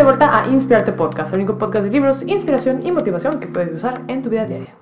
de vuelta a Inspirarte Podcast, el único podcast de libros, inspiración y motivación que puedes usar en tu vida diaria.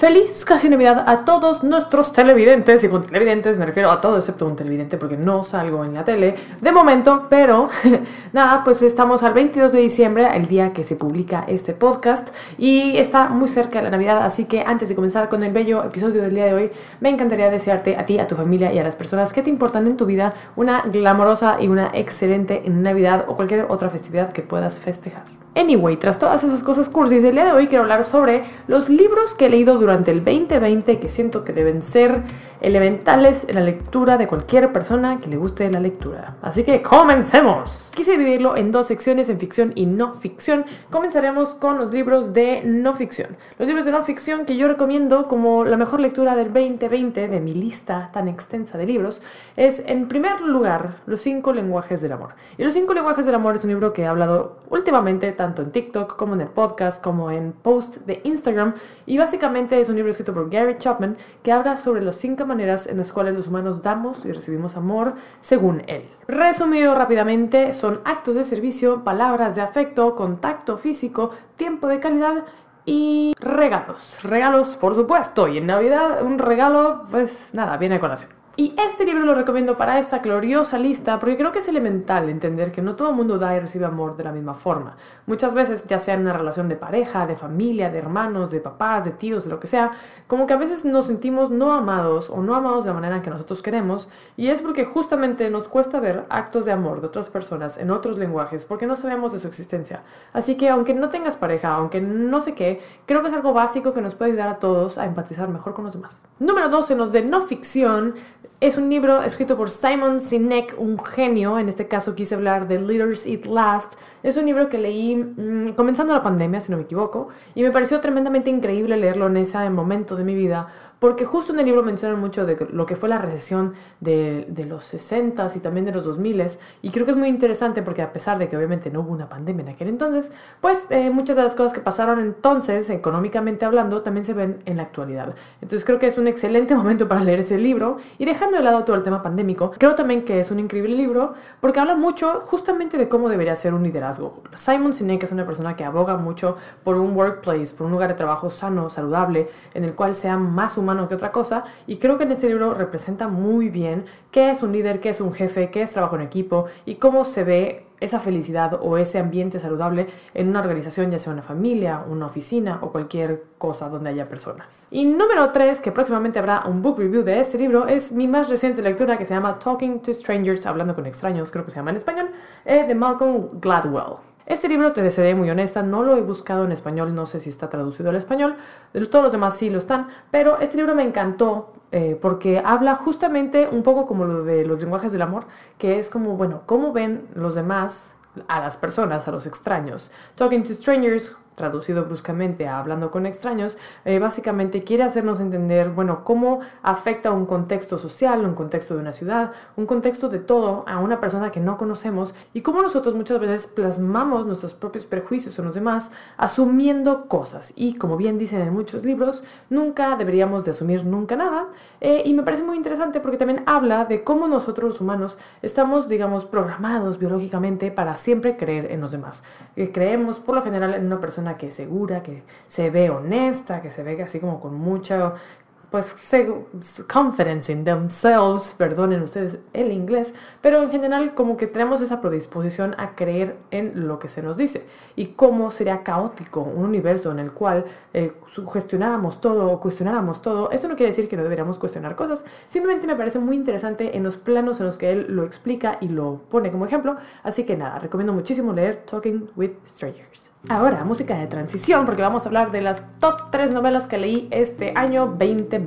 Feliz casi Navidad a todos nuestros televidentes. Y con televidentes me refiero a todo excepto un televidente porque no salgo en la tele de momento. Pero nada, pues estamos al 22 de diciembre, el día que se publica este podcast. Y está muy cerca la Navidad. Así que antes de comenzar con el bello episodio del día de hoy, me encantaría desearte a ti, a tu familia y a las personas que te importan en tu vida una glamorosa y una excelente Navidad o cualquier otra festividad que puedas festejar. Anyway, tras todas esas cosas cursis, el día de hoy quiero hablar sobre los libros que he leído durante el 2020 que siento que deben ser elementales en la lectura de cualquier persona que le guste la lectura. Así que comencemos. Quise dividirlo en dos secciones, en ficción y no ficción. Comenzaremos con los libros de no ficción. Los libros de no ficción que yo recomiendo como la mejor lectura del 2020 de mi lista tan extensa de libros es, en primer lugar, Los cinco lenguajes del amor. Y Los cinco lenguajes del amor es un libro que he hablado últimamente tanto en TikTok como en el podcast, como en post de Instagram. Y básicamente es un libro escrito por Gary Chapman que habla sobre las cinco maneras en las cuales los humanos damos y recibimos amor según él. Resumido rápidamente, son actos de servicio, palabras de afecto, contacto físico, tiempo de calidad y regalos. Regalos, por supuesto. Y en Navidad un regalo, pues nada, viene a colación. Y este libro lo recomiendo para esta gloriosa lista porque creo que es elemental entender que no todo el mundo da y recibe amor de la misma forma. Muchas veces, ya sea en una relación de pareja, de familia, de hermanos, de papás, de tíos, de lo que sea, como que a veces nos sentimos no amados o no amados de la manera que nosotros queremos y es porque justamente nos cuesta ver actos de amor de otras personas en otros lenguajes porque no sabemos de su existencia. Así que aunque no tengas pareja, aunque no sé qué, creo que es algo básico que nos puede ayudar a todos a empatizar mejor con los demás. Número 2, en los de no ficción, es un libro escrito por Simon Sinek, un genio. En este caso quise hablar de Leaders Eat Last. Es un libro que leí mm, comenzando la pandemia, si no me equivoco, y me pareció tremendamente increíble leerlo en ese momento de mi vida porque justo en el libro mencionan mucho de lo que fue la recesión de, de los 60s y también de los 2000s, y creo que es muy interesante porque a pesar de que obviamente no hubo una pandemia en aquel entonces, pues eh, muchas de las cosas que pasaron entonces, económicamente hablando, también se ven en la actualidad. Entonces creo que es un excelente momento para leer ese libro, y dejando de lado todo el tema pandémico, creo también que es un increíble libro porque habla mucho justamente de cómo debería ser un liderazgo. Simon Sinek es una persona que aboga mucho por un workplace, por un lugar de trabajo sano, saludable, en el cual sea más humano que otra cosa. Y creo que en este libro representa muy bien qué es un líder, qué es un jefe, qué es trabajo en equipo y cómo se ve esa felicidad o ese ambiente saludable en una organización, ya sea una familia, una oficina o cualquier cosa donde haya personas. Y número 3, que próximamente habrá un book review de este libro, es mi más reciente lectura que se llama Talking to Strangers, hablando con extraños, creo que se llama en español, eh, de Malcolm Gladwell. Este libro, te seré muy honesta, no lo he buscado en español, no sé si está traducido al español, todos los demás sí lo están, pero este libro me encantó eh, porque habla justamente un poco como lo de los lenguajes del amor, que es como, bueno, cómo ven los demás a las personas, a los extraños. Talking to Strangers traducido bruscamente a hablando con extraños, eh, básicamente quiere hacernos entender, bueno, cómo afecta un contexto social, un contexto de una ciudad, un contexto de todo a una persona que no conocemos y cómo nosotros muchas veces plasmamos nuestros propios prejuicios en los demás asumiendo cosas. Y como bien dicen en muchos libros, nunca deberíamos de asumir nunca nada. Eh, y me parece muy interesante porque también habla de cómo nosotros los humanos estamos, digamos, programados biológicamente para siempre creer en los demás. Eh, creemos por lo general en una persona que es segura, que se ve honesta, que se ve así como con mucha pues confidence in themselves, perdonen ustedes el inglés, pero en general como que tenemos esa predisposición a creer en lo que se nos dice y cómo sería caótico un universo en el cual eh, sugestionáramos todo o cuestionáramos todo. Esto no quiere decir que no deberíamos cuestionar cosas, simplemente me parece muy interesante en los planos en los que él lo explica y lo pone como ejemplo, así que nada, recomiendo muchísimo leer Talking with Strangers. Ahora, música de transición, porque vamos a hablar de las top 3 novelas que leí este año 2020.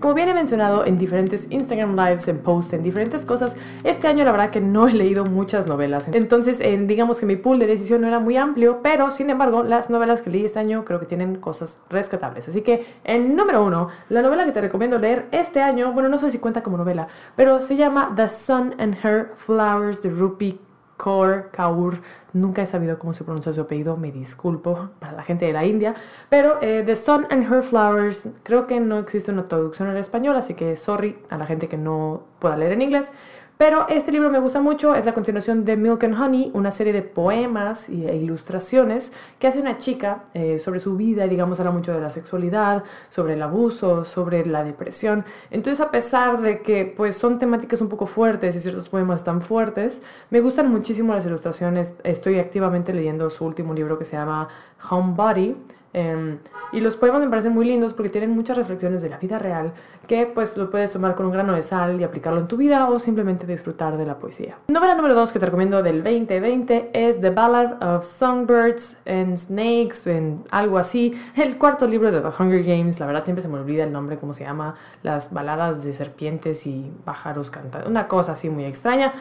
Como bien he mencionado en diferentes Instagram Lives, en posts, en diferentes cosas, este año la verdad que no he leído muchas novelas. Entonces, digamos que mi pool de decisión no era muy amplio, pero sin embargo, las novelas que leí este año creo que tienen cosas rescatables. Así que, en número uno, la novela que te recomiendo leer este año, bueno, no sé si cuenta como novela, pero se llama The Sun and Her Flowers de Rupi Kaur, Kaur, nunca he sabido cómo se pronuncia su apellido, me disculpo para la gente de la India, pero eh, The Sun and Her Flowers, creo que no existe una traducción en español, así que sorry a la gente que no pueda leer en inglés, Pero este libro me gusta mucho, es la continuación de Milk and Honey, una serie de poemas e ilustraciones que hace una chica eh, sobre su vida, digamos, habla mucho de la sexualidad, sobre el abuso, sobre la depresión. Entonces, a pesar de que pues son temáticas un poco fuertes y ciertos poemas tan fuertes, me gustan muchísimo las ilustraciones. Estoy activamente leyendo su último libro que se llama Homebody Em, y los poemas me parecen muy lindos porque tienen muchas reflexiones de la vida real que pues lo puedes tomar con un grano de sal y aplicarlo en tu vida o simplemente disfrutar de la poesía. Novela número 2 que te recomiendo del 2020 es The Ballad of Songbirds and Snakes, en algo así, el cuarto libro de The Hunger Games, la verdad siempre se me olvida el nombre, cómo se llama, las baladas de serpientes y pájaros cantando, una cosa así muy extraña.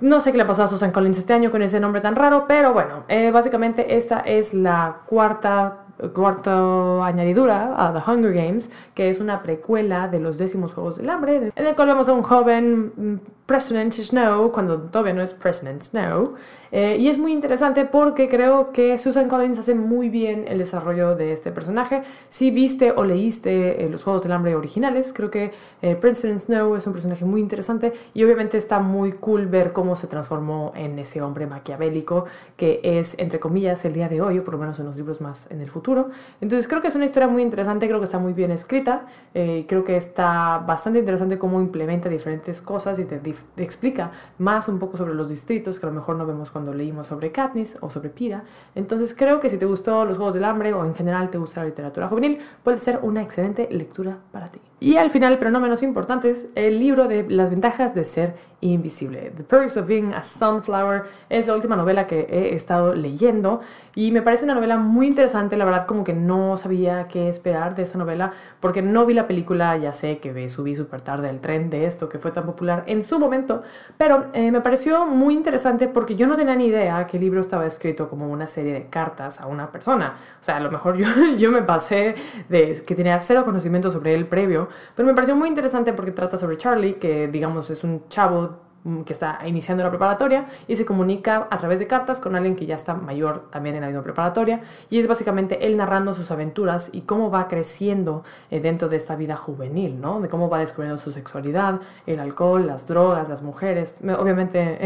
No sé qué le pasó a Susan Collins este año con ese nombre tan raro, pero bueno, eh, básicamente esta es la cuarta cuarta añadidura a The Hunger Games, que es una precuela de los décimos Juegos del Hambre, en el cual vemos a un joven mm, President Snow, cuando todavía no es President Snow, eh, y es muy interesante porque creo que Susan Collins hace muy bien el desarrollo de este personaje. Si viste o leíste eh, los Juegos del Hambre originales, creo que eh, President Snow es un personaje muy interesante y obviamente está muy cool ver cómo se transformó en ese hombre maquiavélico que es, entre comillas, el día de hoy, o por lo menos en los libros más en el futuro. Entonces creo que es una historia muy interesante, creo que está muy bien escrita, creo que está bastante interesante cómo implementa diferentes cosas y te, te explica más un poco sobre los distritos que a lo mejor no vemos cuando leímos sobre Katniss o sobre Pira. Entonces creo que si te gustó los Juegos del Hambre o en general te gusta la literatura juvenil, puede ser una excelente lectura para ti. Y al final, pero no menos importante, es el libro de las ventajas de ser invisible. The Perks of Being a Sunflower es la última novela que he estado leyendo y me parece una novela muy interesante. La verdad, como que no sabía qué esperar de esa novela porque no vi la película. Ya sé que subí súper tarde el tren de esto que fue tan popular en su momento, pero eh, me pareció muy interesante porque yo no tenía ni idea que el libro estaba escrito como una serie de cartas a una persona. O sea, a lo mejor yo, yo me pasé de que tenía cero conocimiento sobre él previo pero me pareció muy interesante porque trata sobre Charlie, que digamos es un chavo que está iniciando la preparatoria y se comunica a través de cartas con alguien que ya está mayor también en la misma preparatoria y es básicamente él narrando sus aventuras y cómo va creciendo eh, dentro de esta vida juvenil, ¿no? De cómo va descubriendo su sexualidad, el alcohol, las drogas, las mujeres. Obviamente,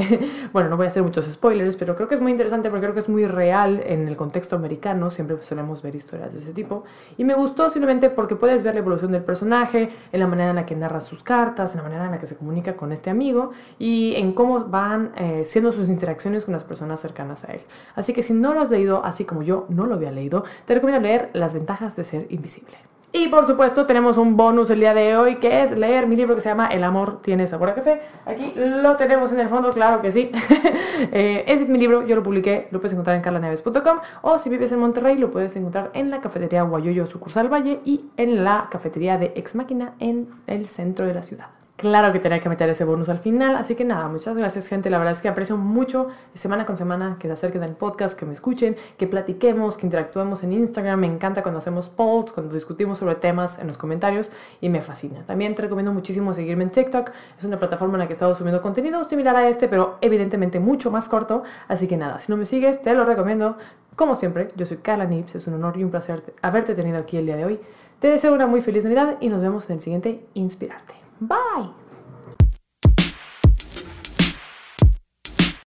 bueno, no voy a hacer muchos spoilers, pero creo que es muy interesante porque creo que es muy real en el contexto americano, siempre solemos ver historias de ese tipo y me gustó simplemente porque puedes ver la evolución del personaje, en la manera en la que narra sus cartas, en la manera en la que se comunica con este amigo y en cómo van eh, siendo sus interacciones con las personas cercanas a él. Así que si no lo has leído, así como yo no lo había leído, te recomiendo leer Las ventajas de ser invisible. Y por supuesto tenemos un bonus el día de hoy que es leer mi libro que se llama El amor tiene sabor a café. Aquí lo tenemos en el fondo, claro que sí. eh, ese es mi libro, yo lo publiqué, lo puedes encontrar en carlaneves.com o si vives en Monterrey lo puedes encontrar en la cafetería Guayoyo Sucursal Valle y en la cafetería de Ex Máquina en el centro de la ciudad. Claro que tenía que meter ese bonus al final, así que nada, muchas gracias gente, la verdad es que aprecio mucho semana con semana que se acerquen al podcast, que me escuchen, que platiquemos, que interactuemos en Instagram, me encanta cuando hacemos polls, cuando discutimos sobre temas en los comentarios y me fascina. También te recomiendo muchísimo seguirme en TikTok, es una plataforma en la que he estado subiendo contenido similar a este, pero evidentemente mucho más corto, así que nada, si no me sigues, te lo recomiendo. Como siempre, yo soy Carla Nips, es un honor y un placer haberte tenido aquí el día de hoy. Te deseo una muy feliz Navidad y nos vemos en el siguiente Inspirarte. Bye.